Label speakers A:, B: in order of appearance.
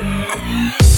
A: Yeah.